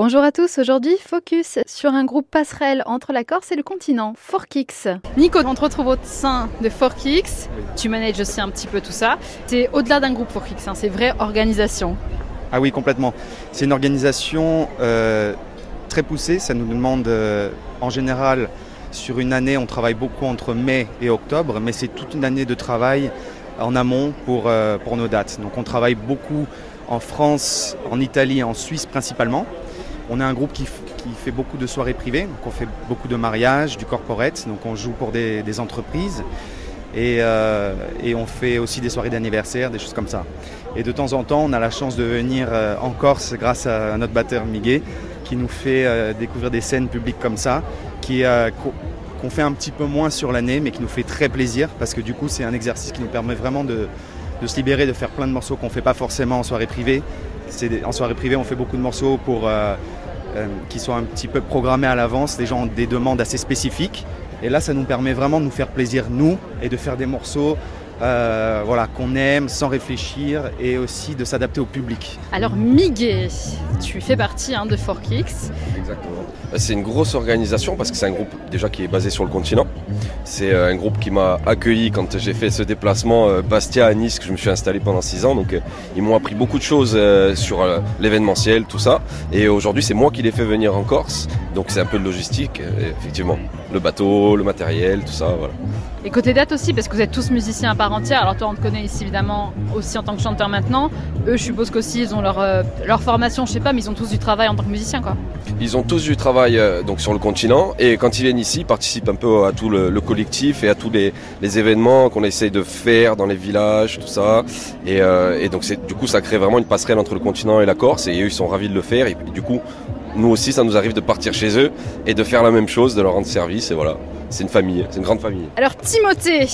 Bonjour à tous, aujourd'hui focus sur un groupe passerelle entre la Corse et le continent, Forkix. Nico, on te retrouve au sein de Forkix, tu manages aussi un petit peu tout ça. C'est au-delà d'un groupe Forkix, hein, c'est vraie organisation. Ah oui, complètement. C'est une organisation euh, très poussée, ça nous demande euh, en général sur une année, on travaille beaucoup entre mai et octobre, mais c'est toute une année de travail en amont pour, euh, pour nos dates. Donc on travaille beaucoup en France, en Italie, en Suisse principalement. On est un groupe qui, fait beaucoup de soirées privées, donc on fait beaucoup de mariages, du corporate, donc on joue pour des, entreprises. Et, euh, et, on fait aussi des soirées d'anniversaire, des choses comme ça. Et de temps en temps, on a la chance de venir euh, en Corse grâce à notre batteur Miguel, qui nous fait euh, découvrir des scènes publiques comme ça, qui qu'on fait un petit peu moins sur l'année, mais qui nous fait très plaisir, parce que du coup, c'est un exercice qui nous permet vraiment de, de se libérer, de faire plein de morceaux qu'on ne fait pas forcément en soirée privée. En soirée privée, on fait beaucoup de morceaux pour euh, euh, qui sont un petit peu programmés à l'avance. Les gens ont des demandes assez spécifiques. Et là, ça nous permet vraiment de nous faire plaisir, nous, et de faire des morceaux euh, voilà, qu'on aime sans réfléchir et aussi de s'adapter au public. Alors Miguel, tu fais partie hein, de Forkix. Exactement. C'est une grosse organisation parce que c'est un groupe déjà qui est basé sur le continent. C'est euh, un groupe qui m'a accueilli quand j'ai fait ce déplacement euh, Bastia à Nice que je me suis installé pendant six ans. Donc ils m'ont appris beaucoup de choses sur l'événementiel, tout ça. Et aujourd'hui c'est moi qui les fais venir en Corse. Donc c'est un peu de logistique, effectivement. Le bateau, le matériel, tout ça. Voilà. Et côté date aussi, parce que vous êtes tous musiciens à part entière. Alors toi, on te connaît ici évidemment aussi en tant que chanteur maintenant. Eux, je suppose qu'aussi ils ont leur, euh, leur formation, je sais pas, mais ils ont tous du travail en tant que musicien, quoi. Ils ont tous du travail euh, donc sur le continent et quand ils viennent ici, ils participent un peu à tout le, le collectif et à tous les, les événements qu'on essaye de faire dans les villages, tout ça. Et, euh, et donc c'est du coup, ça crée vraiment une passerelle entre le continent et la Corse. Et eux, ils sont ravis de le faire. Et, et du coup, nous aussi, ça nous arrive de partir chez eux et de faire la même chose, de leur rendre service. Et voilà c'est une famille, c'est une grande famille. Alors Timothée,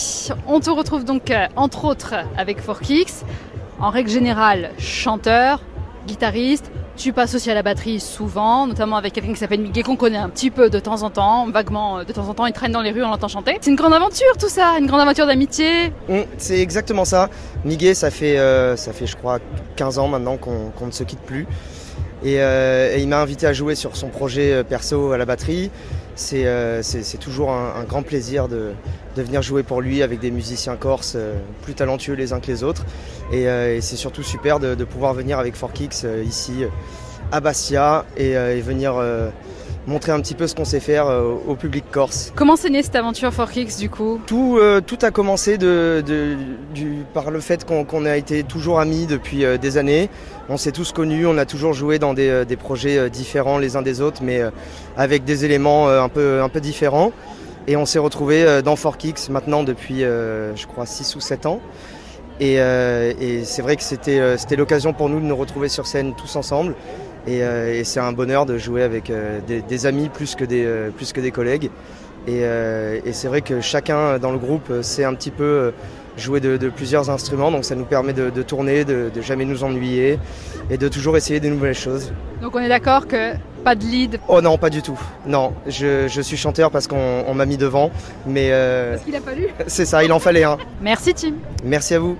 on te retrouve donc euh, entre autres avec Forkix, en règle générale chanteur, guitariste, tu passes aussi à la batterie souvent, notamment avec quelqu'un qui s'appelle Miguel qu'on connaît un petit peu de temps en temps, vaguement euh, de temps en temps, il traîne dans les rues, on l'entend chanter. C'est une grande aventure tout ça, une grande aventure d'amitié. Mmh, c'est exactement ça. Miguel, ça fait, euh, ça fait je crois 15 ans maintenant qu'on qu ne se quitte plus. Et, euh, et il m'a invité à jouer sur son projet perso à la batterie. C'est euh, toujours un, grand plaisir de, de, venir jouer pour lui avec des musiciens corses euh, plus talentueux les uns que les autres. Et, euh, c'est surtout super de, pouvoir venir avec Forkix ici à Bastia et venir montrer un petit peu ce qu'on sait faire euh, au public corse. Comment s'est née cette aventure Forkix du coup tout, euh, tout a commencé de, de, du, par le fait qu'on qu a été toujours amis depuis euh, des années. On s'est tous connus, on a toujours joué dans des, des projets différents les uns des autres, mais avec des éléments un peu, un peu différents. Et on s'est retrouvés dans Forkix maintenant depuis, je crois, 6 ou 7 ans. Et, et c'est vrai que c'était l'occasion pour nous de nous retrouver sur scène tous ensemble. Et, euh, et c'est un bonheur de jouer avec euh, des, des, amis plus que des, euh, plus que des collègues. Et, et c'est vrai que chacun dans le groupe sait un petit peu jouer de, de, plusieurs instruments, donc ça nous permet de, de tourner, de, de, jamais nous ennuyer et de toujours essayer des nouvelles choses. Donc on est d'accord que pas de lead Oh non, pas du tout. Non, je, je suis chanteur parce qu'on m'a mis devant, mais... Euh, parce qu'il a fallu C'est ça, il en fallait un. Merci Tim. Merci à vous.